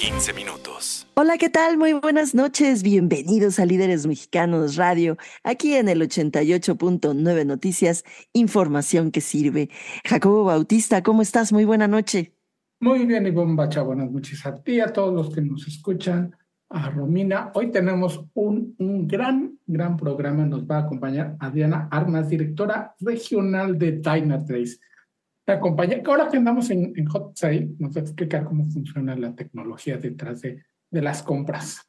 15 minutos. Hola, ¿qué tal? Muy buenas noches. Bienvenidos a Líderes Mexicanos Radio, aquí en el 88.9 Noticias, información que sirve. Jacobo Bautista, ¿cómo estás? Muy buena noche. Muy bien, Ivonne Bacha, buenas noches a ti, a todos los que nos escuchan, a Romina. Hoy tenemos un, un gran, gran programa. Nos va a acompañar Adriana Armas, directora regional de Dynatrace. Me acompaña, ahora que andamos en, en Hot Sale, nos va a explicar cómo funciona la tecnología detrás de de las compras.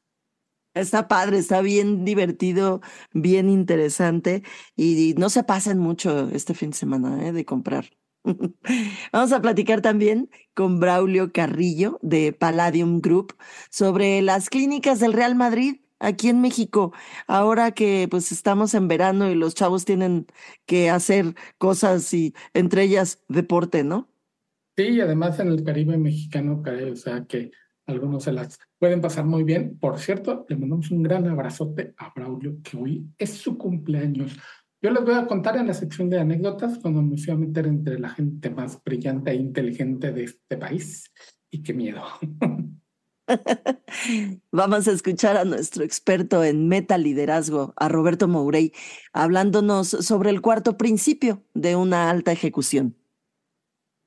Está padre, está bien divertido, bien interesante y no se pasen mucho este fin de semana ¿eh? de comprar. Vamos a platicar también con Braulio Carrillo de Palladium Group sobre las clínicas del Real Madrid aquí en México, ahora que pues estamos en verano y los chavos tienen que hacer cosas y entre ellas deporte, ¿no? Sí, y además en el Caribe mexicano, o sea que algunos se las pueden pasar muy bien. Por cierto, le mandamos un gran abrazote a Braulio, que hoy es su cumpleaños. Yo les voy a contar en la sección de anécdotas cuando me fui a meter entre la gente más brillante e inteligente de este país. Y qué miedo. Vamos a escuchar a nuestro experto en meta liderazgo, a Roberto Mourey, hablándonos sobre el cuarto principio de una alta ejecución.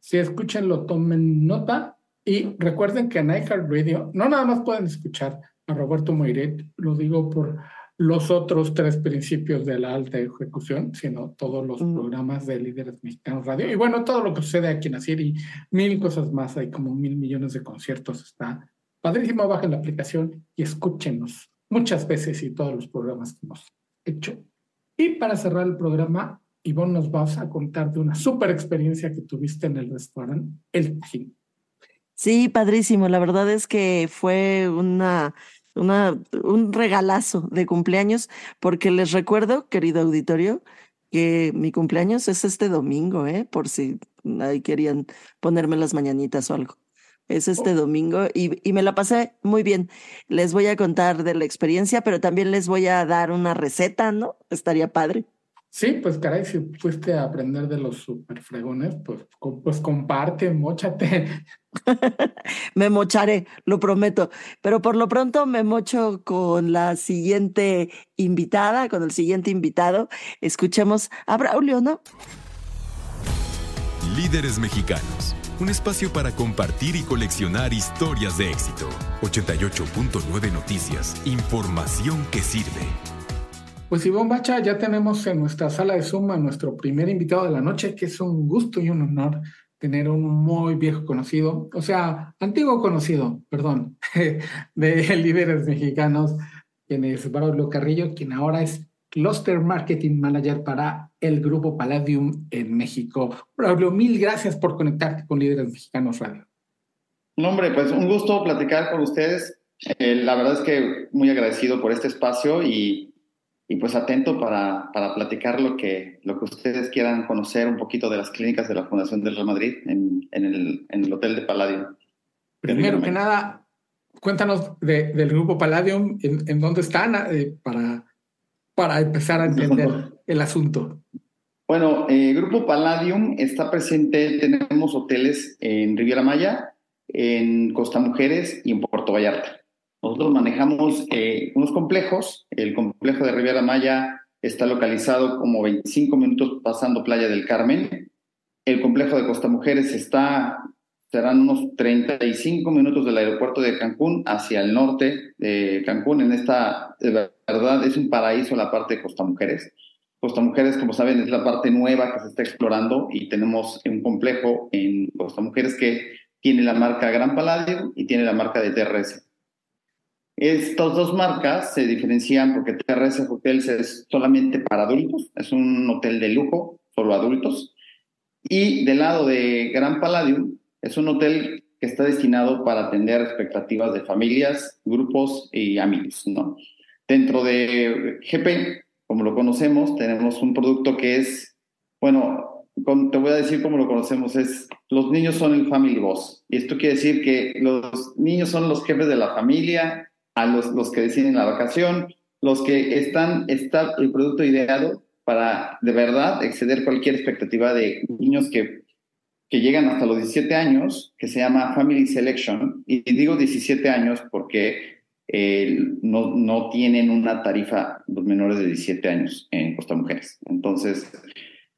Si escúchenlo, tomen nota y recuerden que en Radio no nada más pueden escuchar a Roberto Moiret, lo digo por los otros tres principios de la alta ejecución, sino todos los programas de líderes mexicanos radio. Y bueno, todo lo que sucede aquí en Asir y mil cosas más, hay como mil millones de conciertos, está padrísimo, bajen la aplicación y escúchenos muchas veces y todos los programas que hemos hecho. Y para cerrar el programa, Ivonne nos vas a contar de una super experiencia que tuviste en el restaurante El Tajín. Sí, padrísimo. La verdad es que fue una, una, un regalazo de cumpleaños, porque les recuerdo, querido auditorio, que mi cumpleaños es este domingo, ¿eh? Por si ahí querían ponerme las mañanitas o algo. Es este oh. domingo y, y me la pasé muy bien. Les voy a contar de la experiencia, pero también les voy a dar una receta, ¿no? Estaría padre. Sí, pues caray, si fuiste a aprender de los super fregones, pues, pues comparte, mochate. me mocharé, lo prometo. Pero por lo pronto me mocho con la siguiente invitada, con el siguiente invitado. Escuchemos a Braulio, ¿no? Líderes mexicanos. Un espacio para compartir y coleccionar historias de éxito. 88.9 Noticias. Información que sirve. Pues Ivonne Bacha, ya tenemos en nuestra sala de Zoom a nuestro primer invitado de la noche, que es un gusto y un honor tener un muy viejo conocido, o sea, antiguo conocido, perdón, de líderes mexicanos, quien es Braulio Carrillo, quien ahora es Cluster Marketing Manager para el grupo Palladium en México. Braulio, mil gracias por conectarte con Líderes Mexicanos Radio. No, hombre, pues un gusto platicar con ustedes. Eh, la verdad es que muy agradecido por este espacio y y pues atento para, para, platicar lo que, lo que ustedes quieran conocer un poquito de las clínicas de la Fundación del Real Madrid en, en, el, en el, Hotel de Palladium. Primero que nada, cuéntanos del grupo Palladium, en, en dónde están eh, para, para empezar a entender el asunto. Bueno, el eh, Grupo Palladium está presente, tenemos hoteles en Riviera Maya, en Costa Mujeres y en Puerto Vallarta. Nosotros manejamos eh, unos complejos. El complejo de Riviera Maya está localizado como 25 minutos pasando Playa del Carmen. El complejo de Costa Mujeres está, serán unos 35 minutos del aeropuerto de Cancún hacia el norte de Cancún. En esta, de verdad, es un paraíso la parte de Costa Mujeres. Costa Mujeres, como saben, es la parte nueva que se está explorando y tenemos un complejo en Costa Mujeres que tiene la marca Gran Palladium y tiene la marca de TRS. Estas dos marcas se diferencian porque TRS Hotels es solamente para adultos, es un hotel de lujo, solo adultos. Y del lado de Gran Palladium, es un hotel que está destinado para atender expectativas de familias, grupos y amigos. ¿no? Dentro de GP, como lo conocemos, tenemos un producto que es, bueno, te voy a decir cómo lo conocemos, es los niños son el family boss. Y esto quiere decir que los niños son los jefes de la familia, a los, los que deciden la vacación, los que están, está el producto ideado para de verdad exceder cualquier expectativa de niños que, que llegan hasta los 17 años, que se llama Family Selection. Y digo 17 años porque eh, no, no tienen una tarifa los menores de 17 años en Costa Mujeres. Entonces,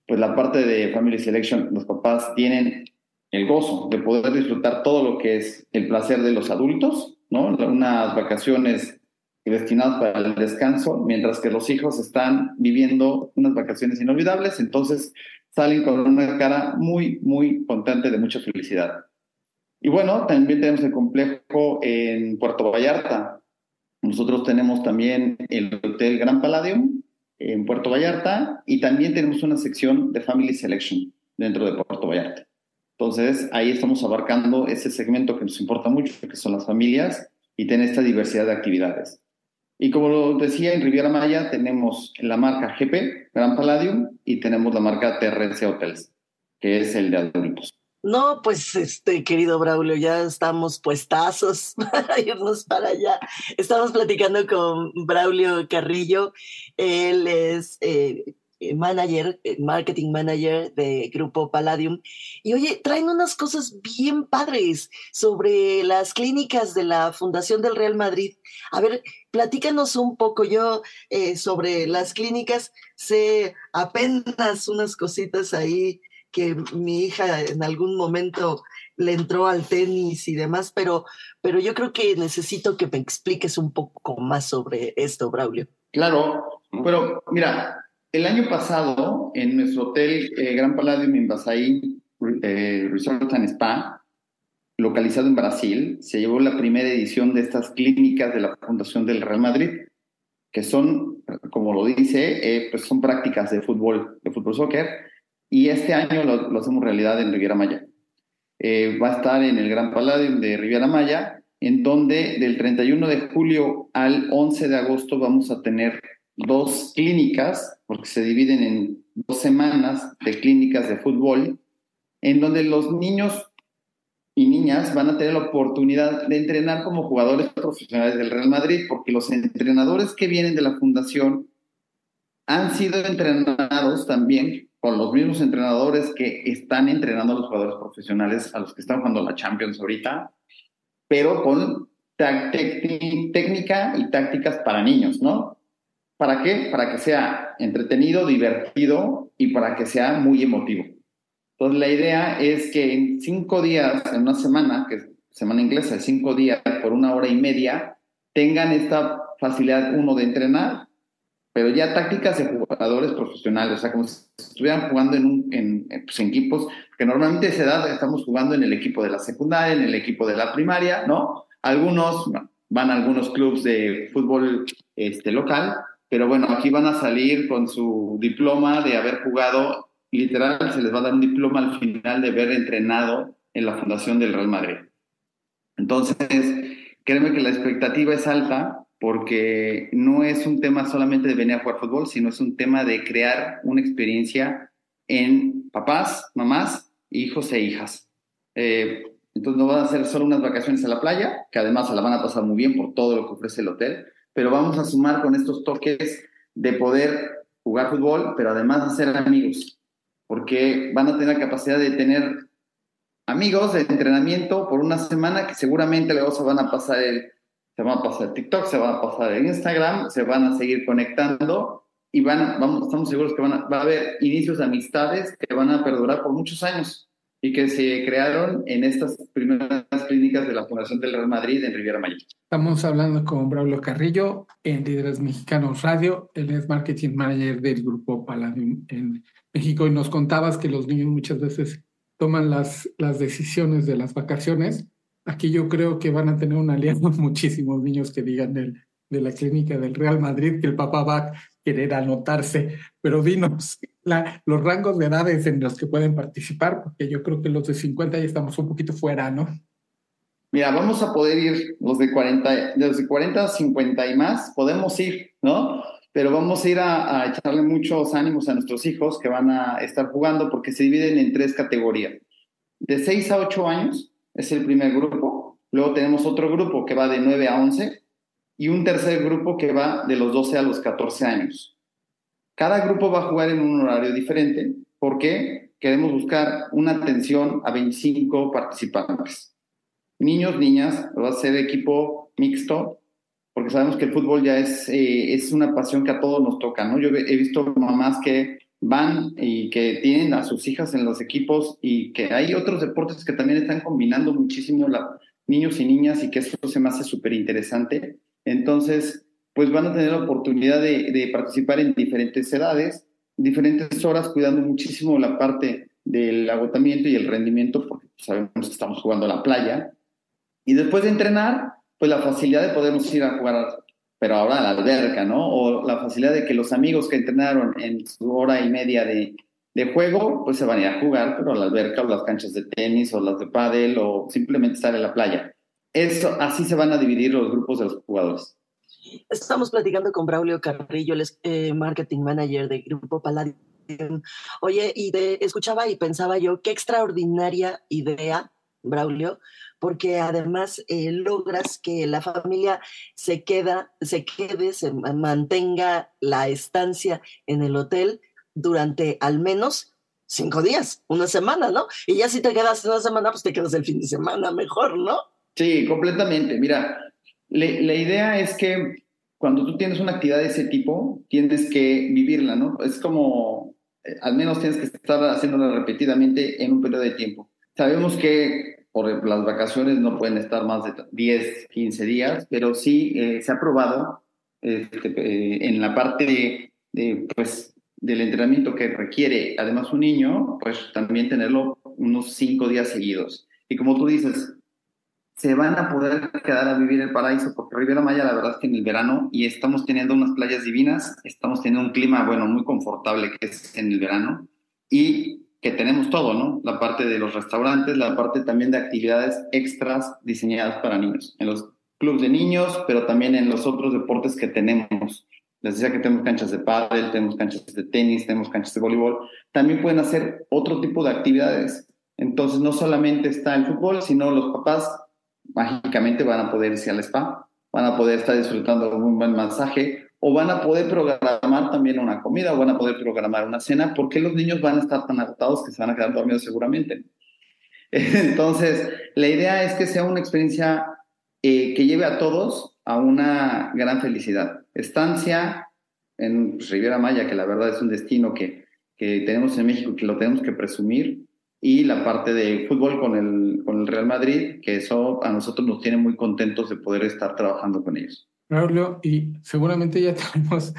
pues la parte de Family Selection, los papás tienen el gozo de poder disfrutar todo lo que es el placer de los adultos, ¿no? Unas vacaciones destinadas para el descanso, mientras que los hijos están viviendo unas vacaciones inolvidables, entonces salen con una cara muy, muy contente de mucha felicidad. Y bueno, también tenemos el complejo en Puerto Vallarta. Nosotros tenemos también el Hotel Gran Palladium en Puerto Vallarta y también tenemos una sección de Family Selection dentro de Puerto Vallarta. Entonces, ahí estamos abarcando ese segmento que nos importa mucho, que son las familias y tener esta diversidad de actividades. Y como lo decía, en Riviera Maya tenemos la marca GP, Gran Palladium, y tenemos la marca TRC Hotels, que es el de adultos. No, pues este querido Braulio, ya estamos puestazos para irnos para allá. Estamos platicando con Braulio Carrillo. Él es eh, manager, eh, marketing manager de Grupo Palladium. Y oye, traen unas cosas bien padres sobre las clínicas de la Fundación del Real Madrid. A ver, platícanos un poco. Yo eh, sobre las clínicas sé apenas unas cositas ahí que mi hija en algún momento le entró al tenis y demás, pero, pero yo creo que necesito que me expliques un poco más sobre esto, Braulio. Claro, pero mira, el año pasado, en nuestro hotel eh, Gran Palladium en Basaí eh, Resort and Spa, localizado en Brasil, se llevó la primera edición de estas clínicas de la Fundación del Real Madrid, que son, como lo dice, eh, pues son prácticas de fútbol, de fútbol soccer, y este año lo, hacemos realidad en Riviera Maya. va a estar en el Gran Palladium de Riviera Maya, en donde del 31 de julio al 11 de agosto vamos a tener dos clínicas, porque se dividen en dos semanas de clínicas de fútbol, en donde los niños y niñas van a tener la oportunidad de entrenar como jugadores profesionales del Real Madrid, porque los entrenadores que vienen de la fundación han sido entrenados también con los mismos entrenadores que están entrenando a los jugadores profesionales, a los que están jugando la Champions ahorita, pero con técnica y tácticas para niños, ¿no? ¿Para qué? Para que sea entretenido, divertido y para que sea muy emotivo. Entonces, la idea es que en cinco días, en una semana, que es semana inglesa, cinco días por una hora y media, tengan esta facilidad, uno, de entrenar, pero ya tácticas de jugadores profesionales, o sea, como si estuvieran jugando en, un, en, pues, equipos, que normalmente a esa edad estamos jugando en el equipo de la secundaria, en el equipo de la primaria, ¿no? Algunos van a algunos clubes de fútbol este, local, pero bueno, aquí van a salir con su diploma de haber jugado, literal, se les va a dar un diploma al final de haber entrenado en la Fundación del Real Madrid. Entonces, créeme que la expectativa es alta porque no es un tema solamente de venir a jugar fútbol, sino es un tema de crear una experiencia en papás, mamás, hijos e hijas. Eh, entonces no van a ser solo unas vacaciones a la playa, que además se la van a pasar muy bien por todo lo que ofrece el hotel, pero vamos a sumar con estos toques de poder jugar fútbol, pero además hacer amigos, porque van a tener la capacidad de tener amigos de entrenamiento por una semana que seguramente luego se van a pasar el, se van a pasar TikTok, se van a pasar el Instagram, se van a seguir conectando y van, vamos, estamos seguros que van a, va a haber inicios de amistades que van a perdurar por muchos años y que se crearon en estas primeras clínicas de la Fundación del Real Madrid en Riviera Maya. Estamos hablando con Braulio Carrillo en Líderes Mexicanos Radio. Él es Marketing Manager del Grupo Palladium en México y nos contabas que los niños muchas veces toman las, las decisiones de las vacaciones. Aquí yo creo que van a tener un aliado muchísimos niños que digan del, de la clínica del Real Madrid que el papá va querer anotarse, pero dinos los rangos de edades en los que pueden participar, porque yo creo que los de 50 ya estamos un poquito fuera, ¿no? Mira, vamos a poder ir los de 40, de los de 40 a 50 y más, podemos ir, ¿no? pero vamos a ir a, a, echarle muchos ánimos a nuestros hijos que van a estar jugando porque se dividen en tres categorías. De 6 a 8 años es el primer grupo, luego tenemos otro grupo que va de 9 a 11 y un tercer grupo que va de los 12 a los 14 años. Cada grupo va a jugar en un horario diferente porque queremos buscar una atención a 25 participantes. Niños, niñas, va a ser equipo mixto porque sabemos que el fútbol ya es, eh, es una pasión que a todos nos toca, ¿no? Yo he visto mamás que van y que tienen a sus hijas en los equipos y que hay otros deportes que también están combinando muchísimo la, niños y niñas y que eso se me hace súper interesante. Entonces, pues van a tener la oportunidad de, participar en diferentes edades, diferentes horas, cuidando muchísimo la parte del agotamiento y el rendimiento, porque sabemos que estamos jugando a la playa. Y después de entrenar, pues la facilidad de podernos ir a jugar, pero ahora a la alberca, ¿no? O la facilidad de que los amigos que entrenaron en su hora y media de, de juego, pues se van a ir a jugar, pero a la alberca o las canchas de tenis o las de pádel o simplemente estar en la playa. Eso, así se van a dividir los grupos de los jugadores. Estamos platicando con Braulio Carrillo, el eh, marketing manager de Grupo Palladium. Oye, y escuchaba y pensaba yo, qué extraordinaria idea, Braulio, porque además eh, logras que la familia se queda, se quede, se mantenga la estancia en el hotel durante al menos cinco días, una semana, ¿no? Y ya si te quedas una semana, pues te quedas el fin de semana mejor, ¿no? Sí, completamente. Mira, la idea es que cuando tú tienes una actividad de ese tipo, tienes que vivirla, ¿no? Es como, eh, al menos tienes que estar haciéndola repetidamente en un periodo de tiempo. Sabemos que por las vacaciones no pueden estar más de 10, 15 días, pero sí eh, se ha probado este, eh, en la parte de, pues, del entrenamiento que requiere además un niño, pues también tenerlo unos 5 días seguidos. Y como tú dices, se van a poder quedar a vivir el paraíso, porque Riviera Maya la verdad es que en el verano, y estamos teniendo unas playas divinas, estamos teniendo un clima, bueno, muy confortable que es en el verano, y que tenemos todo, ¿no? La parte de los restaurantes, la parte también de actividades extras diseñadas para niños, en los clubes de niños, pero también en los otros deportes que tenemos. Les decía que tenemos canchas de pádel, tenemos canchas de tenis, tenemos canchas de voleibol. También pueden hacer otro tipo de actividades. Entonces, no solamente está el fútbol, sino los papás mágicamente van a poder irse al spa, van a poder estar disfrutando de un buen masaje, o van a poder programar también una comida o van a poder programar una cena, porque los niños van a estar tan agotados que se van a quedar dormidos seguramente. Entonces, la idea es que sea una experiencia eh, que lleve a todos a una gran felicidad. Estancia en Riviera Maya, que la verdad es un destino que, que tenemos en México, que lo tenemos que presumir, y la parte de fútbol con el, con el Real Madrid, que eso a nosotros nos tiene muy contentos de poder estar trabajando con ellos. Braulio, y seguramente ya tenemos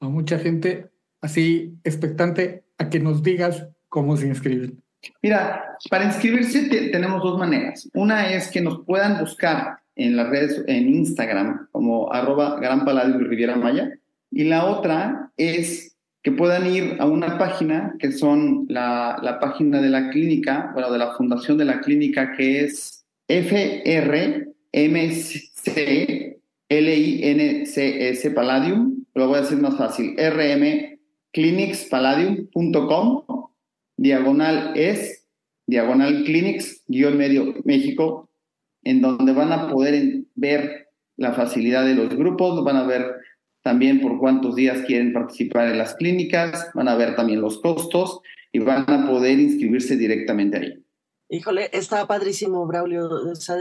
a mucha gente así expectante a que nos digas cómo se inscriben. Mira, para inscribirse tenemos dos maneras. Una es que nos puedan buscar en las redes, en Instagram, como arroba Gran Paladio Riviera Maya. Y la otra es que puedan ir a una página que son la, la página de la clínica, bueno, de la fundación de la clínica, que es FRMC L-I-N-C-S Palladium, lo voy a decir más fácil, rmclinicspalladium.com, diagonal es, diagonal clinics, guion medio México, en donde van a poder ver la facilidad de los grupos, van a ver también por cuántos días quieren participar en las clínicas, van a ver también los costos y van a poder inscribirse directamente ahí. Híjole, está padrísimo, Braulio.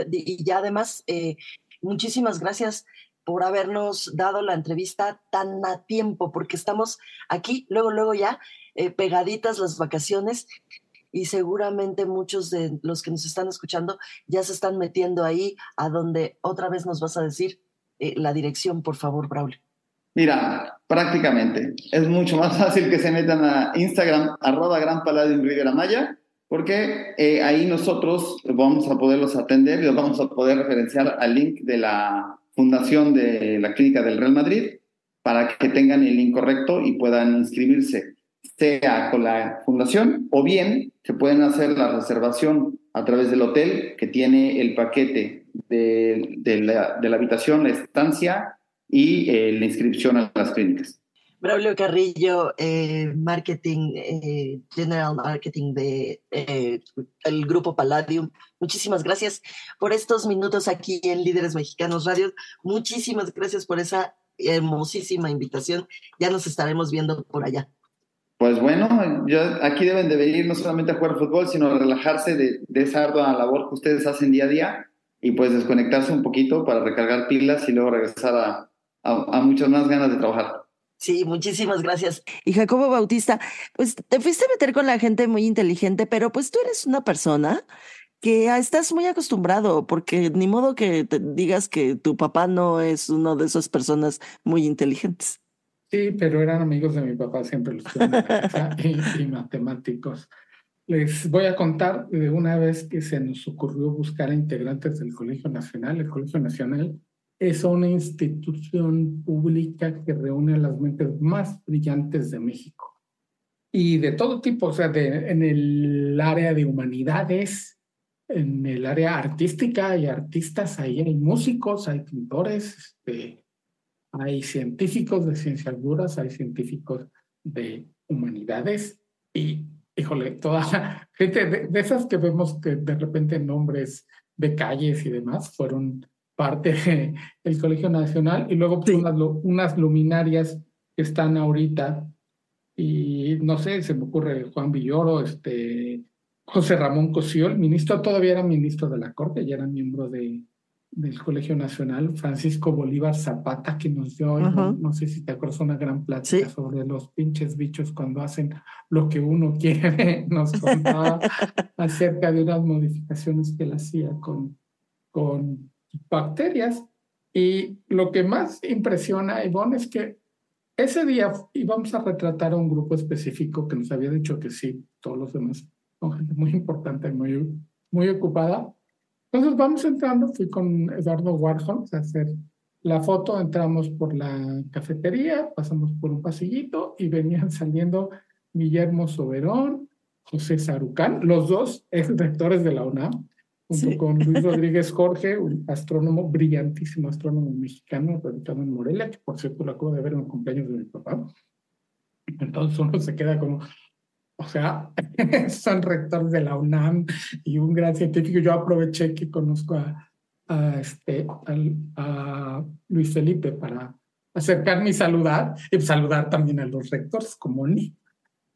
Y ya además, eh, muchísimas gracias por habernos dado la entrevista tan a tiempo, porque estamos aquí, luego, luego ya, eh, pegaditas las vacaciones y seguramente muchos de los que nos están escuchando ya se están metiendo ahí a donde otra vez nos vas a decir eh, la dirección, por favor, Braulio. Mira, prácticamente. Es mucho más fácil que se metan a Instagram, arroba Gran Palladium Riviera Maya, porque eh, ahí nosotros vamos a poderlos atender y los vamos a poder referenciar al link de la fundación de la Clínica del Real Madrid para que tengan el link correcto y puedan inscribirse, sea con la fundación o bien se pueden hacer la reservación a través del hotel que tiene el paquete de, de la, habitación, la estancia y eh, la inscripción a las clínicas. Braulio Carrillo, eh, marketing, eh, general marketing de eh, el grupo Palladium. Muchísimas gracias por estos minutos aquí en Líderes Mexicanos Radio. Muchísimas gracias por esa hermosísima invitación. Ya nos estaremos viendo por allá. Pues bueno, aquí deben de venir no solamente a jugar fútbol, sino a relajarse de, de esa ardua labor que ustedes hacen día a día y pues desconectarse un poquito para recargar pilas y luego regresar a, a, muchas más ganas de trabajar. Sí, muchísimas gracias. Y Jacobo Bautista, pues te fuiste a meter con la gente muy inteligente, pero pues tú eres una persona que estás muy acostumbrado, porque ni modo que te digas que tu papá no es uno de esas personas muy inteligentes. Sí, pero eran amigos de mi papá, siempre los y, y matemáticos. Les voy a contar de una vez que se nos ocurrió buscar a integrantes del Colegio Nacional. El Colegio Nacional es una institución pública que reúne a las mentes más brillantes de México. Y de todo tipo, o sea, en el área de humanidades, en el área artística hay artistas, ahí hay músicos, hay pintores, este, hay científicos de ciencias duras, hay científicos de humanidades. Y, híjole, toda gente de, de esas que vemos que de repente nombres de calles y demás fueron parte del Colegio Nacional y luego pues, unas, unas, luminarias que están ahorita. Y no sé, se me ocurre Juan Villoro, este, José Ramón Cosío, el ministro todavía era ministro de la Corte, ya era miembro de, del Colegio Nacional, Francisco Bolívar Zapata, que nos dio, no, sé si te acuerdas, una gran plática sobre los pinches bichos cuando hacen lo que uno quiere, nos contaba acerca de unas modificaciones que él hacía con, con bacterias. Y lo que más impresiona, Ivonne, es que ese día íbamos a retratar a un grupo específico que nos había dicho que sí, todos los demás son gente muy importante, muy, muy ocupada. Entonces vamos entrando, fui con Eduardo Warhol a hacer la foto, entramos por la cafetería, pasamos por un pasillito y venían saliendo Guillermo Soberón, José Sarucán, los dos ex rectores de la UNAM, junto con Luis Rodríguez Jorge, un astrónomo, brillantísimo astrónomo mexicano, radicado en Morelia, que por cierto lo acabo de ver en el cumpleaños de mi papá. Entonces uno se queda como, o sea, son rectores de la UNAM y un gran científico. Yo aproveché que conozco a, a este, a, Luis Felipe para acercarme y saludar, y saludar también a los rectores como ni.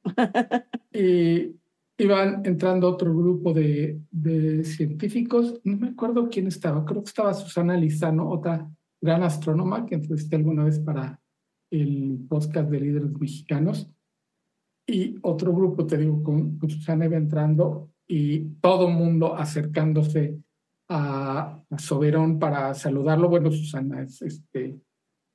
y, iban entrando otro grupo de, de, científicos, no me acuerdo quién estaba, creo que estaba Susana Lizano, otra gran astrónoma que entrevisté alguna vez para el podcast de líderes mexicanos, y otro grupo, te digo, con, Susana iba entrando y todo mundo acercándose a, a, Soberón para saludarlo. Bueno, Susana es, este,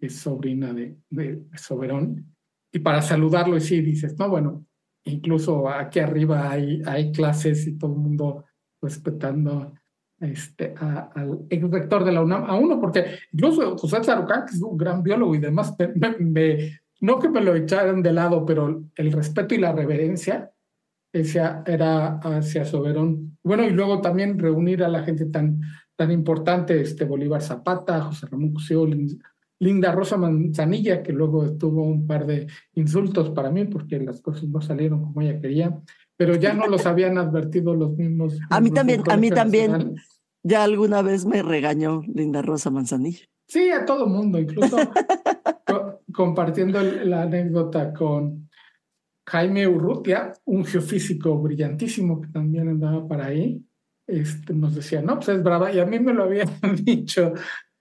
es sobrina de, de Soberón, y para saludarlo y sí, dices, no, bueno, incluso aquí arriba hay, hay clases y todo el mundo respetando este, al ex rector de la UNAM, a uno, porque incluso José Zarucán, que es un gran biólogo y demás, me, no que me lo echaran de lado, pero el respeto y la reverencia era hacia Soberón. Bueno, y luego también reunir a la gente tan, tan importante, este Bolívar Zapata, José Ramón Cusio, Linda Rosa Manzanilla, que luego tuvo un par de insultos para mí porque las cosas no salieron como ella quería, pero ya no los habían advertido los mismos. A mí también, a mí también. Ya alguna vez me regañó Linda Rosa Manzanilla. Sí, a todo mundo, incluso compartiendo la anécdota con Jaime Urrutia, un geofísico brillantísimo que también andaba para ahí, este, nos decía, no, pues es brava, y a mí me lo habían dicho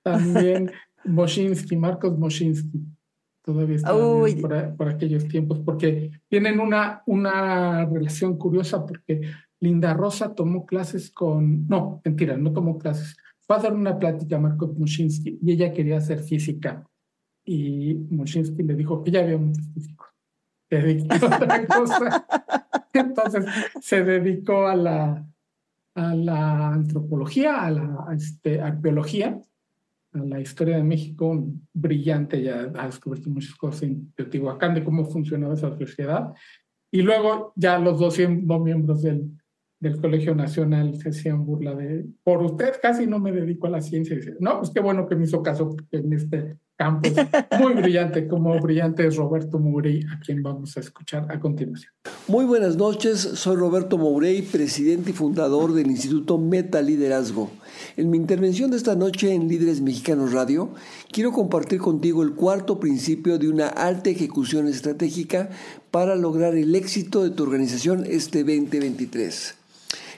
también Moshinsky, Marcos Moshinsky, todavía está por, por, aquellos tiempos, porque tienen una, una relación curiosa, porque Linda Rosa tomó clases con, no, mentira, no tomó clases, fue a dar una plática a Marcos Moshinsky y ella quería hacer física y Moshinsky le dijo que ya había muchos físicos. Se dedicó a otra cosa. Entonces se dedicó a la, a la antropología, a la este, arqueología la historia de México, brillante, ya ha descubierto muchas cosas en Teotihuacán de cómo funcionaba esa sociedad. Y luego ya los dos, miembros del, del Colegio Nacional se hacían burla de, por usted casi no me dedico a la ciencia. Y dice, no, pues qué bueno que me hizo caso, en este campos. Muy brillante, como brillante es Roberto Mourey, a quien vamos a escuchar a continuación. Muy buenas noches, soy Roberto Mourey, presidente y fundador del Instituto Meta Liderazgo. En mi intervención de esta noche en Líderes Mexicanos Radio, quiero compartir contigo el cuarto principio de una alta ejecución estratégica para lograr el éxito de tu organización este 2023.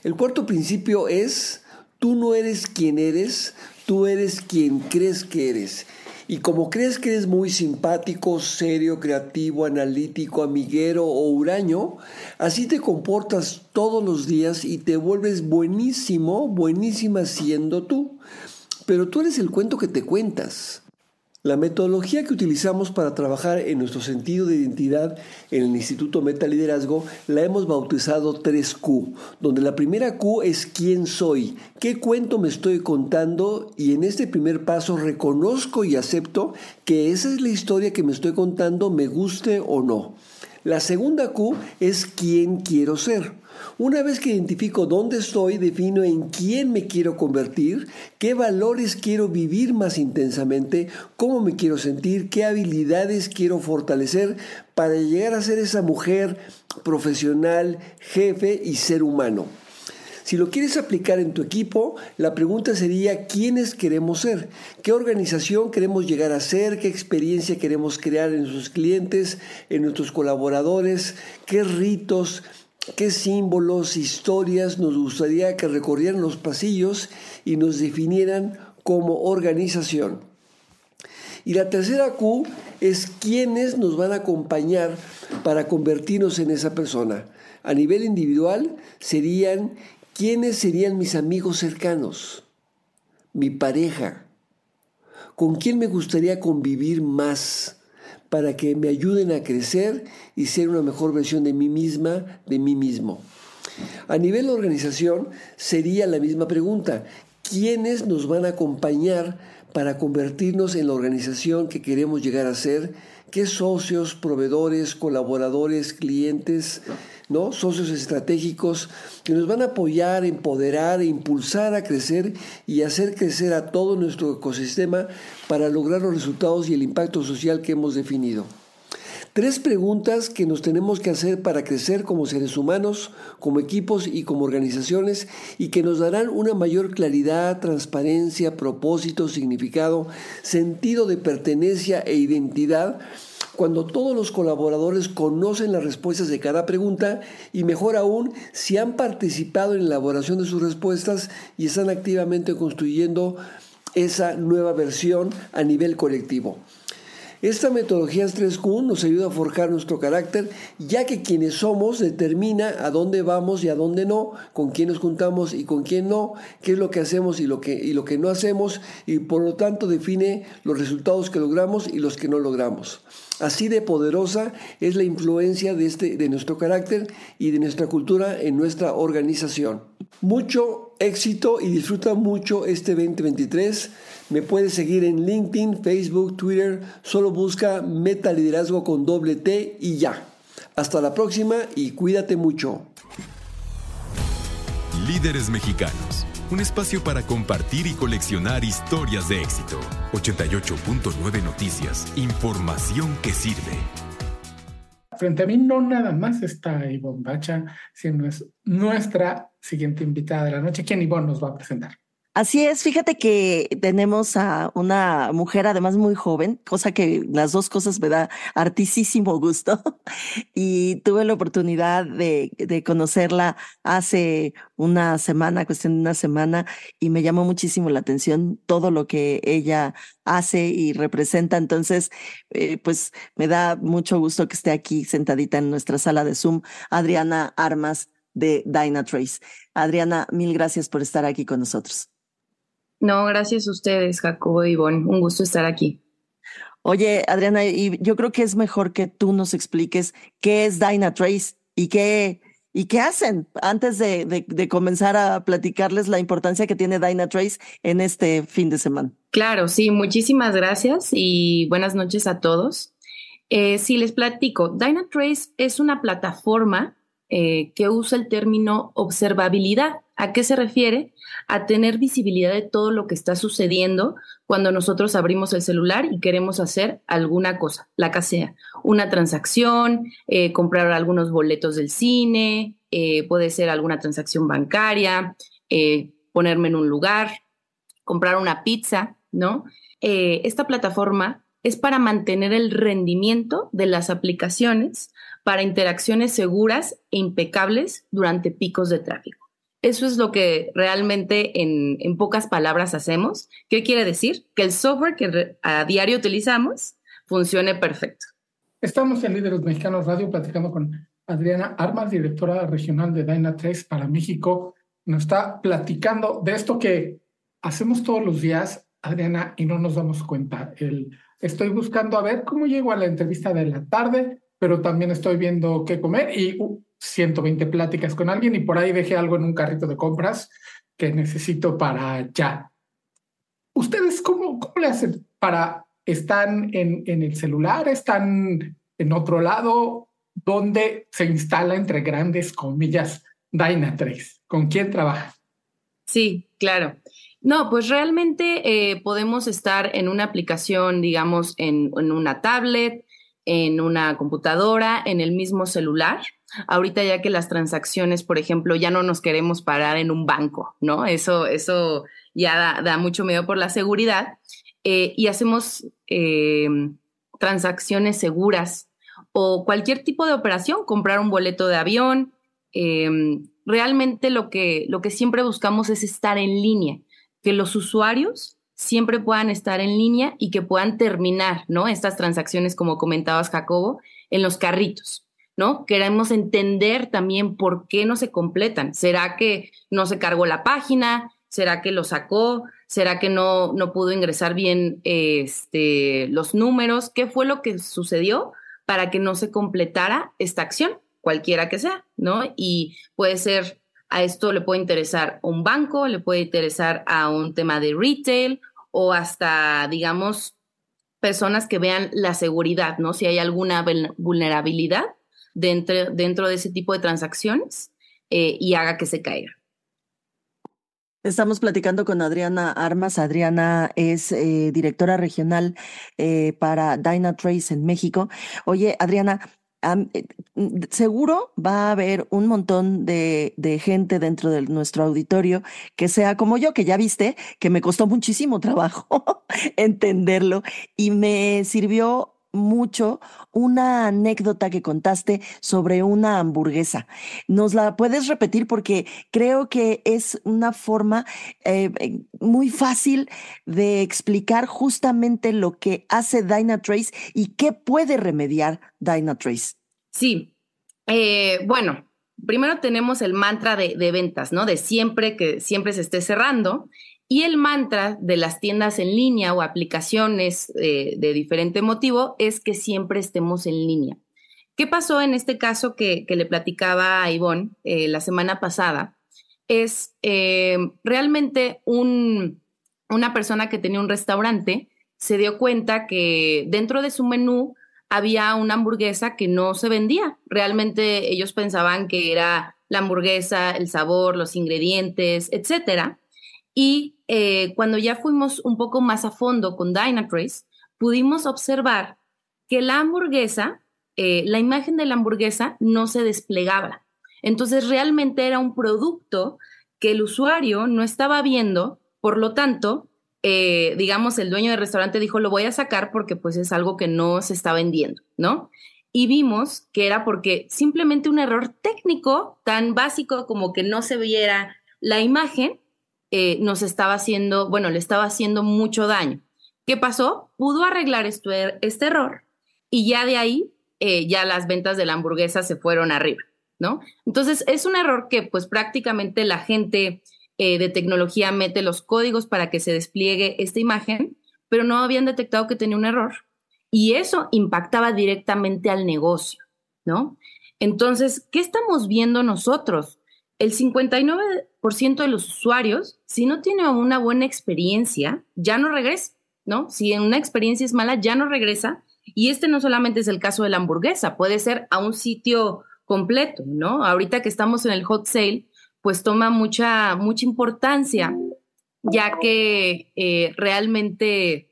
El cuarto principio es, tú no eres quien eres, tú eres quien crees que eres. Y como crees que eres muy simpático, serio, creativo, analítico, amiguero o huraño, así te comportas todos los días y te vuelves buenísimo, buenísima siendo tú. Pero tú eres el cuento que te cuentas. La metodología que utilizamos para trabajar en nuestro sentido de identidad en el Instituto Meta Liderazgo la hemos bautizado 3Q, donde la primera Q es quién soy, qué cuento me estoy contando y en este primer paso reconozco y acepto que esa es la historia que me estoy contando, me guste o no. La segunda Q es quién quiero ser. Una vez que identifico dónde estoy, defino en quién me quiero convertir, qué valores quiero vivir más intensamente, cómo me quiero sentir, qué habilidades quiero fortalecer para llegar a ser esa mujer profesional, jefe y ser humano. Si lo quieres aplicar en tu equipo, la pregunta sería quiénes queremos ser, qué organización queremos llegar a ser, qué experiencia queremos crear en sus clientes, en nuestros colaboradores, qué ritos, qué símbolos, historias nos gustaría que recorrieran los pasillos y nos definieran como organización. Y la tercera Q es quiénes nos van a acompañar para convertirnos en esa persona. A nivel individual serían quiénes serían mis amigos cercanos, mi pareja, con quién me gustaría convivir más, para que me ayuden a crecer y ser una mejor versión de mí misma, de mí mismo. A nivel de organización sería la misma pregunta. ¿Quiénes nos van a acompañar para convertirnos en la organización que queremos llegar a ser? ¿Qué socios, proveedores, colaboradores, clientes, ¿no? socios estratégicos que nos van a apoyar, empoderar e impulsar a crecer y hacer crecer a todo nuestro ecosistema para lograr los resultados y el impacto social que hemos definido. Tres preguntas que nos tenemos que hacer para crecer como seres humanos, como equipos y como organizaciones y que nos darán una mayor claridad, transparencia, propósito, significado, sentido de pertenencia e identidad cuando todos los colaboradores conocen las respuestas de cada pregunta y mejor aún si han participado en la elaboración de sus respuestas y están activamente construyendo esa nueva versión a nivel colectivo. Esta metodología 3Q nos ayuda a forjar nuestro carácter, ya que quienes somos determina a dónde vamos y a dónde no, con quién nos juntamos y con quién no, qué es lo que hacemos y lo que, no hacemos, y por lo tanto define los resultados que logramos y los que no logramos. Así de poderosa es la influencia de, este, de nuestro carácter y de nuestra cultura en nuestra organización. Mucho éxito y disfruta mucho este 2023. Me puedes seguir en LinkedIn, Facebook, Twitter. Solo busca Meta Liderazgo con doble T y ya. Hasta la próxima y cuídate mucho. Líderes mexicanos. Un espacio para compartir y coleccionar historias de éxito. 88.9 Noticias. Información que sirve. Frente a mí no nada más está Ivonne Bacha, sino es nuestra siguiente invitada de la noche, quien Ivonne nos va a presentar. Así es, fíjate que tenemos a una mujer además muy joven, cosa que las dos cosas me da hartísimo gusto. Y tuve la oportunidad de, conocerla hace una semana, cuestión de una semana, y me llamó muchísimo la atención todo lo que ella hace y representa. Entonces, eh, pues me da mucho gusto que esté aquí sentadita en nuestra sala de Zoom, Adriana Armas de Dynatrace. Adriana, mil gracias por estar aquí con nosotros. No, gracias a ustedes, Jacobo y Ivonne. Un gusto estar aquí. Oye, Adriana, y yo creo que es mejor que tú nos expliques qué es Dynatrace y qué, y qué hacen antes de, de, comenzar a platicarles la importancia que tiene Dynatrace en este fin de semana. Claro, sí, muchísimas gracias y buenas noches a todos. Eh, si les platico, Dynatrace es una plataforma eh, que usa el término observabilidad. ¿A qué se refiere? A tener visibilidad de todo lo que está sucediendo cuando nosotros abrimos el celular y queremos hacer alguna cosa, la que sea, una transacción, eh, comprar algunos boletos del cine, eh, puede ser alguna transacción bancaria, ponerme en un lugar, comprar una pizza, ¿no? esta plataforma es para mantener el rendimiento de las aplicaciones para interacciones seguras e impecables durante picos de tráfico. Eso es lo que realmente en, pocas palabras hacemos. ¿Qué quiere decir? Que el software que a diario utilizamos funcione perfecto. Estamos en Líderes Mexicanos Radio platicando con Adriana Armas, directora regional de Dynatrace para México. Nos está platicando de esto que hacemos todos los días, Adriana, y no nos damos cuenta. El, estoy buscando a ver cómo llego a la entrevista de la tarde pero también estoy viendo qué comer y 120 uh, pláticas con alguien y por ahí dejé algo en un carrito de compras que necesito para ya. ¿Ustedes cómo, cómo le hacen para, están en, en el celular, están en otro lado, donde se instala entre grandes comillas Dynatrace? ¿Con quién trabaja? Sí, claro. No, pues realmente eh, podemos estar en una aplicación, digamos, en, en una tablet, en una computadora, en el mismo celular. Ahorita ya que las transacciones, por ejemplo, ya no nos queremos parar en un banco, ¿no? Eso, eso ya da, mucho miedo por la seguridad. Eh, y hacemos eh, transacciones seguras o cualquier tipo de operación, comprar un boleto de avión. Realmente lo que, lo que siempre buscamos es estar en línea, que los usuarios siempre puedan estar en línea y que puedan terminar, ¿no? Estas transacciones, como comentabas, Jacobo, en los carritos, ¿no? Queremos entender también por qué no se completan. ¿Será que no se cargó la página? ¿Será que lo sacó? ¿Será que no, no pudo ingresar bien este, los números? ¿Qué fue lo que sucedió para que no se completara esta acción? Cualquiera que sea, ¿no? Y puede ser a esto le puede interesar un banco, le puede interesar a un tema de retail o hasta, digamos, personas que vean la seguridad, ¿no? Si hay alguna vulnerabilidad dentro, dentro de ese tipo de transacciones eh, y haga que se caiga. Estamos platicando con Adriana Armas. Adriana es eh, directora regional eh, para Dynatrace en México. Oye, Adriana, eh, seguro va a haber un montón de, de, gente dentro de nuestro auditorio que sea como yo, que ya viste que me costó muchísimo trabajo entenderlo y me sirvió mucho una anécdota que contaste sobre una hamburguesa. ¿Nos la puedes repetir? Porque creo que es una forma eh, eh, muy fácil de explicar justamente lo que hace Dynatrace y qué puede remediar Dynatrace. Sí, eh, bueno, primero tenemos el mantra de, de ventas, ¿no? De siempre que siempre se esté cerrando y el mantra de las tiendas en línea o aplicaciones eh, de diferente motivo es que siempre estemos en línea. ¿Qué pasó en este caso que, le platicaba a Ivonne eh, la semana pasada? Es eh, realmente una persona que tenía un restaurante se dio cuenta que dentro de su menú había una hamburguesa que no se vendía. Realmente ellos pensaban que era la hamburguesa, el sabor, los ingredientes, etcétera y eh, cuando ya fuimos un poco más a fondo con Dynatrace, pudimos observar que la hamburguesa, eh, la imagen de la hamburguesa no se desplegaba. Entonces realmente era un producto que el usuario no estaba viendo, por lo tanto, eh, digamos, el dueño del restaurante dijo, lo voy a sacar porque pues es algo que no se está vendiendo, ¿no? Y vimos que era porque simplemente un error técnico tan básico como que no se viera la imagen eh, nos estaba haciendo, bueno, le estaba haciendo mucho daño. ¿Qué pasó? Pudo arreglar este, este error y ya de ahí eh, ya las ventas de la hamburguesa se fueron arriba, ¿no? Entonces es un error que pues prácticamente la gente eh, de tecnología mete los códigos para que se despliegue esta imagen, pero no habían detectado que tenía un error y eso impactaba directamente al negocio, ¿no? Entonces, ¿qué estamos viendo nosotros? El 59% de los usuarios, si no tiene una buena experiencia, ya no regresa, ¿no? Si una experiencia es mala, ya no regresa. Y este no solamente es el caso de la hamburguesa, puede ser a un sitio completo, ¿no? Ahorita que estamos en el hot sale, pues toma mucha, mucha importancia, ya que eh, realmente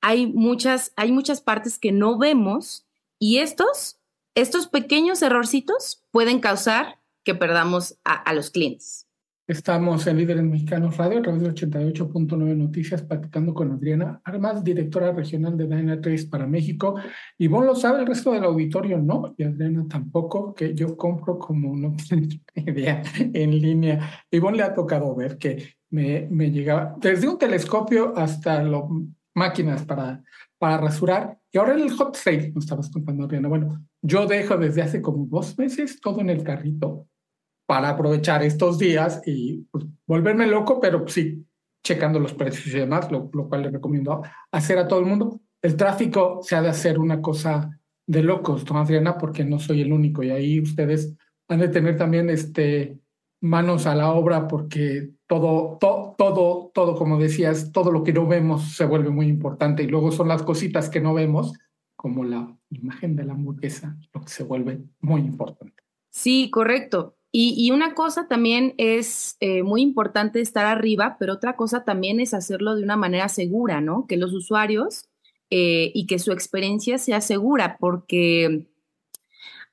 hay muchas, hay muchas partes que no vemos y estos, estos pequeños errorcitos pueden causar que perdamos a los clientes. Estamos en Líderes Mexicanos Radio a través de 88.9 Noticias, platicando con Adriana Armas, directora regional de Dynatrace para México. Y vos lo sabe, el resto del auditorio no, y Adriana tampoco, que yo compro como no idea en línea. Y le ha tocado ver que me, llegaba desde un telescopio hasta las máquinas para, para rasurar. Y ahora el hot sale, nos estabas contando, Adriana. Bueno, yo dejo desde hace como dos meses todo en el carrito para aprovechar estos días y pues, volverme loco, pero sí, checando los precios y demás, lo, cual le recomiendo hacer a todo el mundo. El tráfico se ha de hacer una cosa de locos, ¿no, Adriana? Porque no soy el único y ahí ustedes han de tener también este, manos a la obra porque todo, todo, todo, todo, como decías, todo lo que no vemos se vuelve muy importante y luego son las cositas que no vemos, como la imagen de la hamburguesa, lo que se vuelve muy importante. Sí, correcto. Y, una cosa también es eh, muy importante estar arriba, pero otra cosa también es hacerlo de una manera segura, ¿no? Que los usuarios eh, y que su experiencia sea segura, porque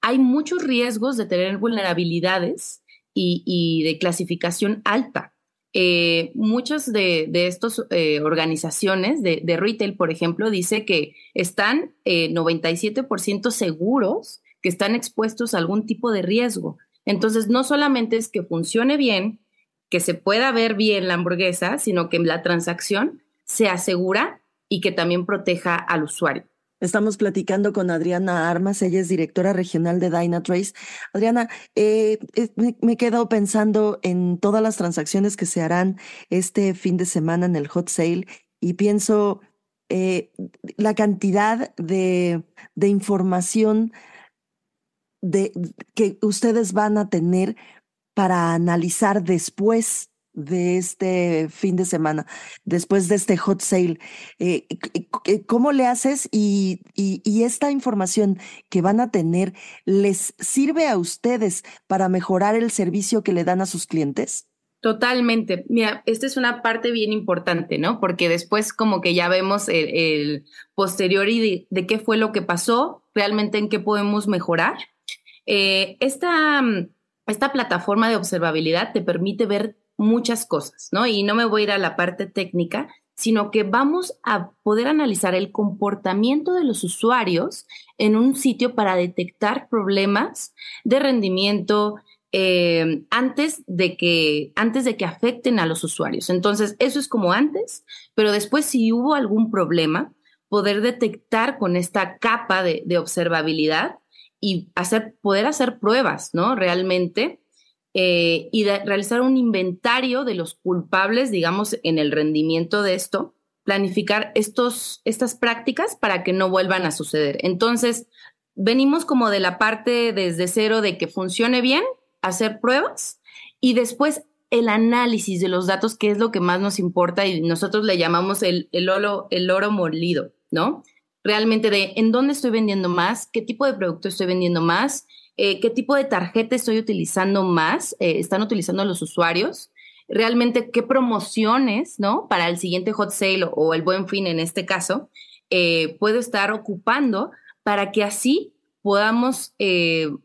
hay muchos riesgos de tener vulnerabilidades y, de clasificación alta. Eh, muchas de, estas organizaciones de, de, retail, por ejemplo, dice que están 97% seguros que están expuestos a algún tipo de riesgo. Entonces, no solamente es que funcione bien, que se pueda ver bien la hamburguesa, sino que la transacción se asegura y que también proteja al usuario. Estamos platicando con Adriana Armas, ella es directora regional de Dynatrace. Adriana, eh, me, he quedado pensando en todas las transacciones que se harán este fin de semana en el hot sale y pienso eh, la cantidad de información de, que ustedes van a tener para analizar después de este fin de semana, después de este hot sale. Eh, ¿Cómo le haces y, y, esta información que van a tener les sirve a ustedes para mejorar el servicio que le dan a sus clientes? Totalmente. Mira, esta es una parte bien importante, ¿no? Porque después como que ya vemos el, posterior y de qué fue lo que pasó, realmente en qué podemos mejorar eh, esta, mm, esta plataforma de observabilidad te permite ver muchas cosas, ¿no? Y no me voy a ir a la parte técnica, sino que vamos a poder analizar el comportamiento de los usuarios en un sitio para detectar problemas de rendimiento eh, antes, de que, antes de que afecten a los usuarios. Entonces, eso es como antes, pero después si hubo algún problema, poder detectar con esta capa de, de observabilidad y poder hacer pruebas, ¿no? Realmente, eh, y realizar un inventario de los culpables, digamos, en el rendimiento de esto, planificar estos, estas prácticas para que no vuelvan a suceder. Entonces, venimos como de la parte desde cero de que funcione bien, hacer pruebas y después el análisis de los datos, que es lo que más nos importa y nosotros le llamamos el, el, oro, el oro molido, ¿no? Realmente de en dónde estoy vendiendo más, qué tipo de producto estoy vendiendo más, eh, qué tipo de tarjeta estoy utilizando más, eh, están utilizando los usuarios, realmente qué promociones, ¿no? Para el siguiente hot sale o, el buen fin en este caso, eh, puedo estar ocupando para que así podamos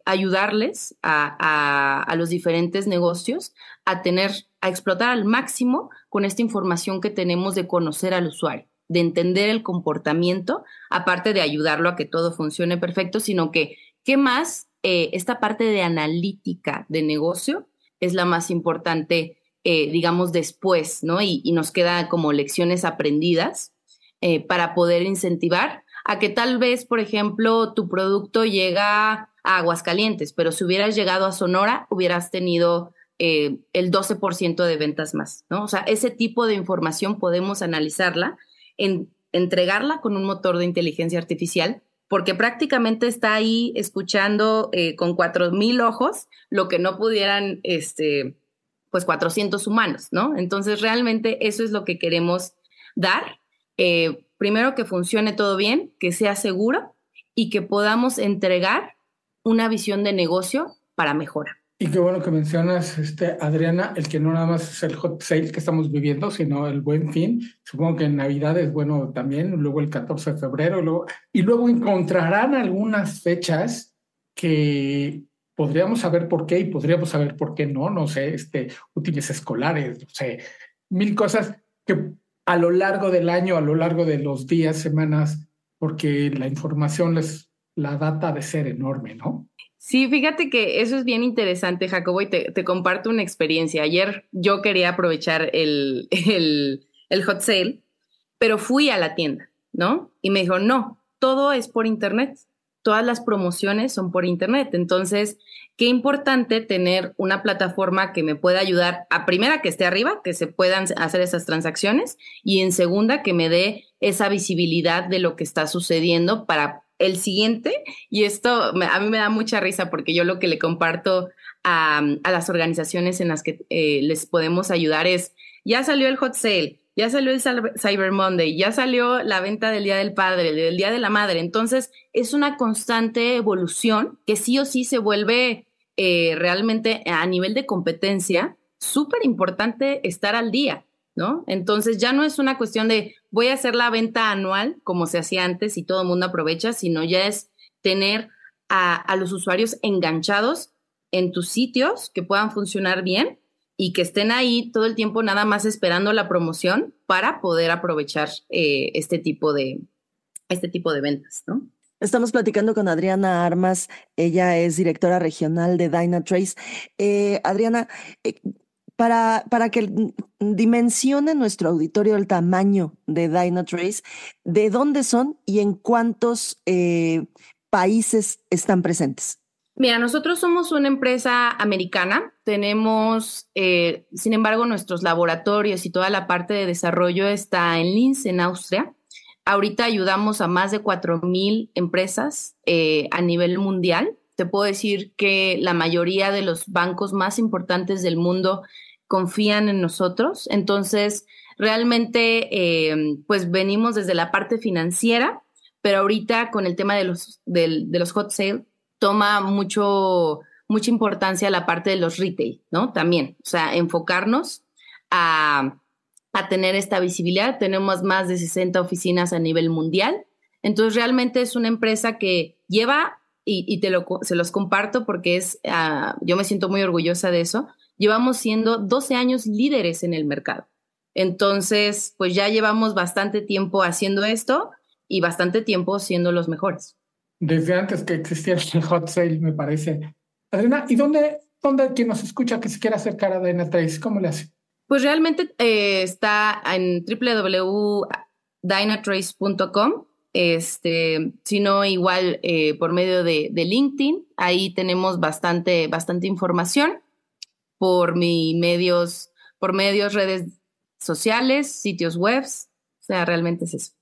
ayudarles a, a los diferentes negocios a tener, a explotar al máximo con esta información que tenemos de conocer al usuario de entender el comportamiento, aparte de ayudarlo a que todo funcione perfecto, sino que, ¿qué más? Eh, esta parte de analítica de negocio es la más importante, eh, digamos, después, ¿no? Y, nos queda como lecciones aprendidas eh, para poder incentivar a que tal vez, por ejemplo, tu producto llega a Aguascalientes, pero si hubieras llegado a Sonora, hubieras tenido el 12% de ventas más, ¿no? O sea, ese tipo de información podemos analizarla en entregarla con un motor de inteligencia artificial, porque prácticamente está ahí escuchando eh, con cuatro mil ojos lo que no pudieran, este, pues 400 humanos, ¿no? Entonces realmente eso es lo que queremos dar. Eh, primero que funcione todo bien, que sea seguro y que podamos entregar una visión de negocio para mejora. Y qué bueno que mencionas, este, Adriana, el que no nada más es el hot sale que estamos viviendo, sino el buen fin. Supongo que en Navidad es bueno también, luego el 14 de febrero, y luego encontrarán algunas fechas que podríamos saber por qué y podríamos saber por qué no, no sé, este, útiles escolares, no sé, mil cosas que a lo largo del año, a lo largo de los días, semanas, porque la información es, la data de ser enorme, ¿no? Sí, fíjate que eso es bien interesante, Jacobo, y te, comparto una experiencia. Ayer yo quería aprovechar el, el, el, hot sale, pero fui a la tienda, ¿no? Y me dijo, no, todo es por internet. Todas las promociones son por internet. Entonces, qué importante tener una plataforma que me pueda ayudar a primera que esté arriba, que se puedan hacer esas transacciones, y en segunda que me dé esa visibilidad de lo que está sucediendo para el siguiente, y esto a mí me da mucha risa porque yo lo que le comparto a, las organizaciones en las que eh, les podemos ayudar es, ya salió el hot sale, ya salió el Cyber Monday, ya salió la venta del Día del Padre, del Día de la Madre. Entonces, es una constante evolución que sí o sí se vuelve eh, realmente a nivel de competencia súper importante estar al día. ¿no? Entonces ya no es una cuestión de voy a hacer la venta anual como se hacía antes y todo el mundo aprovecha, sino ya es tener a, los usuarios enganchados en tus sitios que puedan funcionar bien y que estén ahí todo el tiempo nada más esperando la promoción para poder aprovechar eh, este, tipo de, este tipo de ventas, ¿no? Estamos platicando con Adriana Armas, ella es directora regional de Dynatrace. Eh, Adriana, eh, para, para que dimensione nuestro auditorio el tamaño de Dynatrace, ¿de dónde son y en cuántos eh, países están presentes? Mira, nosotros somos una empresa americana, tenemos, eh, sin embargo, nuestros laboratorios y toda la parte de desarrollo está en Linz, en Austria. Ahorita ayudamos a más de 4.000 empresas eh, a nivel mundial. Te puedo decir que la mayoría de los bancos más importantes del mundo confían en nosotros. Entonces, realmente, eh, pues venimos desde la parte financiera, pero ahorita con el tema de los, de, los hot sale, toma mucho, mucha importancia la parte de los retail, ¿no? También, o sea, enfocarnos a, a tener esta visibilidad. Tenemos más de 60 oficinas a nivel mundial. Entonces, realmente es una empresa que lleva, y, te lo, se los comparto porque es, ah, yo me siento muy orgullosa de eso, llevamos siendo 12 años líderes en el mercado. Entonces, pues ya llevamos bastante tiempo haciendo esto y bastante tiempo siendo los mejores. Desde antes que existiera el hot sale, me parece. Adriana, ¿y dónde, dónde quien nos escucha que se quiera acercar a Dynatrace, cómo le hace? Pues realmente eh, está en www.dynatrace.com. Este, sino igual eh, por medio de, de, LinkedIn, ahí tenemos bastante, bastante información por mi medios, por medios, redes sociales, sitios webs. O sea, realmente es eso.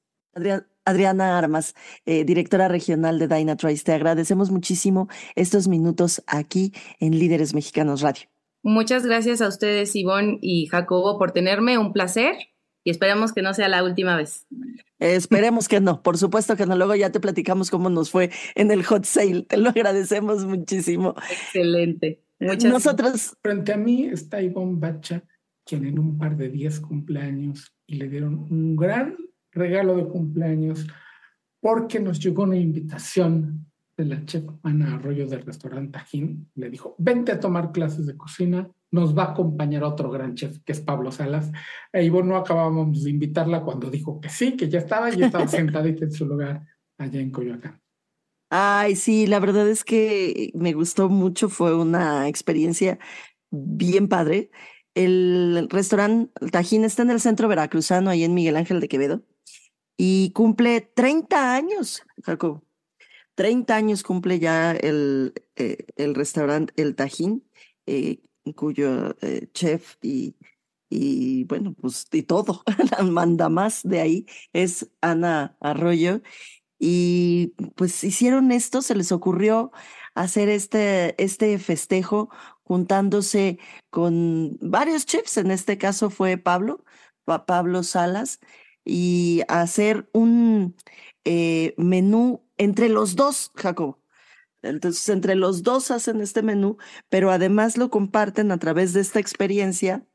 Adriana Armas, eh, directora regional de Dynatrace, te agradecemos muchísimo estos minutos aquí en Líderes Mexicanos Radio. Muchas gracias a ustedes, Ivonne y Jacobo, por tenerme. Un placer y esperamos que no sea la última vez. esperemos que no, por supuesto que no. Luego ya te platicamos cómo nos fue en el hot sale. Te lo agradecemos muchísimo. Excelente. Nosotros. Frente a mí está Ivonne Bacha, quien en un par de días cumpleaños y le dieron un gran regalo de cumpleaños porque nos llegó una invitación de la chef Ana Arroyo del restaurante Tajín. Le dijo, vente a tomar clases de cocina, nos va a acompañar otro gran chef que es Pablo Salas. E Ivonne no acabábamos de invitarla cuando dijo que sí, que ya estaba, y estaba sentadita en su lugar allá en Coyoacán. Ay, sí, la verdad es que me gustó mucho, fue una experiencia bien padre. El restaurante Tajín está en el centro veracruzano, ahí en Miguel Ángel de Quevedo, y cumple 30 años, Jacob. 30 años cumple ya el, eh, el restaurante El Tajín, eh, cuyo eh, chef y, y bueno, pues y todo, la manda más de ahí es Ana Arroyo y pues hicieron esto, se les ocurrió hacer este, este festejo juntándose con varios chefs, en este caso fue Pablo, Pablo Salas, y hacer un eh, menú entre los dos, Jacob. Entonces, entre los dos hacen este menú, pero además lo comparten a través de esta experiencia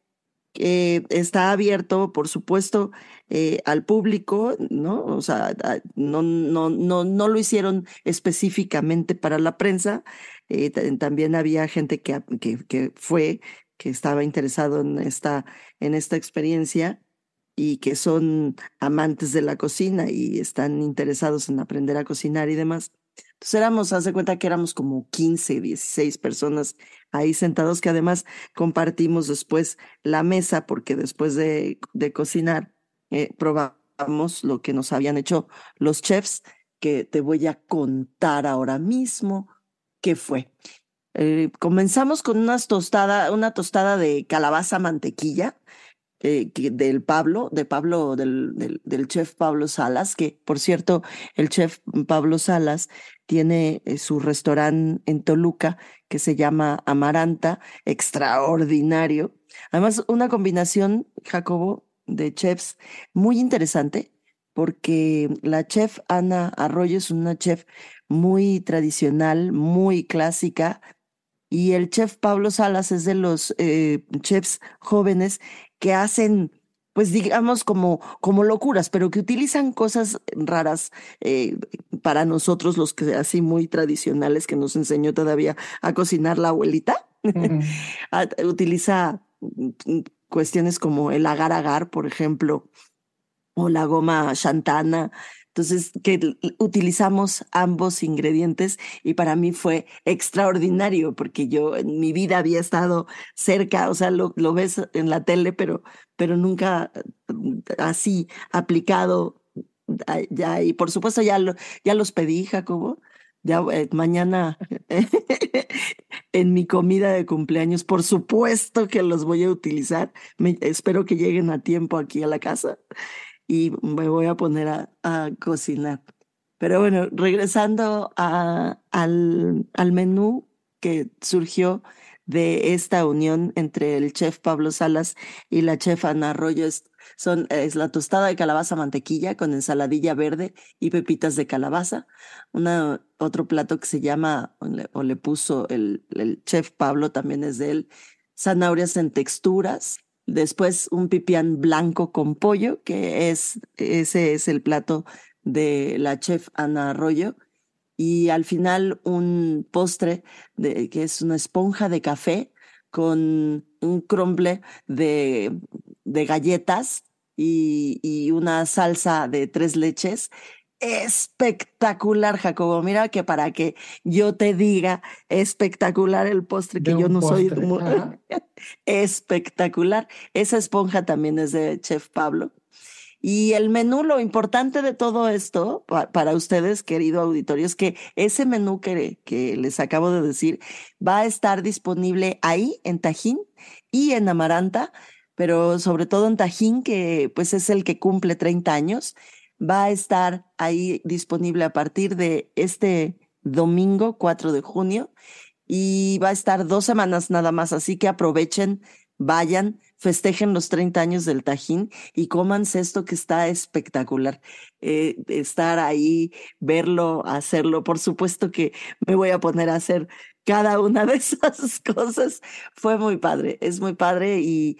que está abierto, por supuesto, eh, al público, ¿no? O sea, no, no, no, no lo hicieron específicamente para la prensa. Eh, también había gente que, que, que, fue, que estaba interesado en esta, en esta experiencia y que son amantes de la cocina y están interesados en aprender a cocinar y demás. Entonces éramos, haz cuenta que éramos como 15, 16 personas ahí sentados que además compartimos después la mesa porque después de, de cocinar eh, probamos lo que nos habían hecho los chefs que te voy a contar ahora mismo qué fue. Eh, comenzamos con unas tostada, una tostada de calabaza mantequilla eh, del Pablo, de Pablo, del, del, chef Pablo Salas, que por cierto, el chef Pablo Salas tiene eh, su restaurante en Toluca que se llama Amaranta, extraordinario. Además, una combinación, Jacobo, de chefs muy interesante, porque la chef Ana Arroyo es una chef muy tradicional, muy clásica, y el chef Pablo Salas es de los eh, chefs jóvenes que hacen, pues digamos, como, como locuras, pero que utilizan cosas raras eh, para nosotros, los que así muy tradicionales que nos enseñó todavía a cocinar la abuelita. Utiliza cuestiones como el agar agar, por ejemplo, o la goma chantana, entonces, que utilizamos ambos ingredientes y para mí fue extraordinario porque yo en mi vida había estado cerca, o sea, lo, lo ves en la tele, pero, pero nunca mm, así aplicado ya. Y por supuesto ya, lo, ya los pedí, Jacobo. Ya eh, mañana en mi comida de cumpleaños, por supuesto que los voy a utilizar. Me, espero que lleguen a tiempo aquí a la casa y me voy a poner a, cocinar. Pero bueno, regresando a, al, al menú que surgió de esta unión entre el chef Pablo Salas y la chef Ana Arroyo es, son, es la tostada de calabaza mantequilla con ensaladilla verde y pepitas de calabaza. Una, otro plato que se llama, o le, o le puso el, el, chef Pablo, también es de él, zanahorias en texturas, Después un pipián blanco con pollo, que es, ese es el plato de la chef Ana Arroyo. Y al final un postre que es una esponja de café con un crumble de, galletas y una salsa de tres leches espectacular, Jacobo. Mira que para que yo te diga espectacular el postre, que yo no soy espectacular. Esa esponja también es de Chef Pablo. Y el menú, lo importante de todo esto para ustedes, querido auditorio, es que ese menú que, que les acabo de decir va a estar disponible ahí en Tajín y en Amaranta, pero sobre todo en Tajín, que pues es el que cumple 30 años va a estar ahí disponible a partir de este domingo 4 de junio y va a estar dos semanas nada más, así que aprovechen, vayan, festejen los 30 años del Tajín y cómanse esto que está espectacular. Eh, estar ahí, verlo, hacerlo, por supuesto que me voy a poner a hacer cada una de esas cosas. Fue muy padre, es muy padre y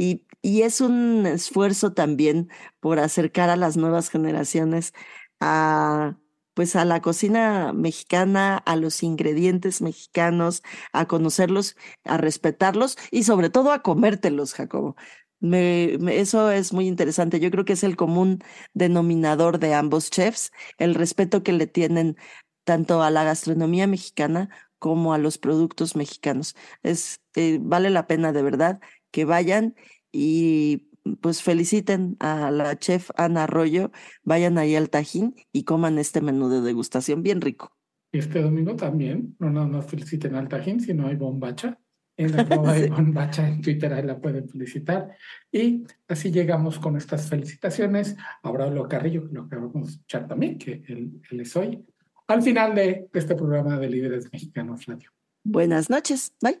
y, es un esfuerzo también por acercar a las nuevas generaciones a pues a la cocina mexicana, a los ingredientes mexicanos, a conocerlos, a respetarlos y sobre todo a comértelos, Jacobo. Eso es muy interesante. Yo creo que es el común denominador de ambos chefs, el respeto que le tienen tanto a la gastronomía mexicana como a los productos mexicanos. Es, eh, vale la pena de verdad que vayan y pues feliciten a la chef Ana Arroyo, vayan ahí al Tajín y coman este menú de degustación bien rico. Este domingo también, no nada más feliciten al Tajín, sino hay bombacha. En la sí. bombacha en Twitter, ahí la pueden felicitar. Y así llegamos con estas felicitaciones a Braulio Carrillo, que lo acabamos de escuchar también, que él, él es hoy, al final de este programa de Líderes Mexicanos Radio. Buenas noches, bye.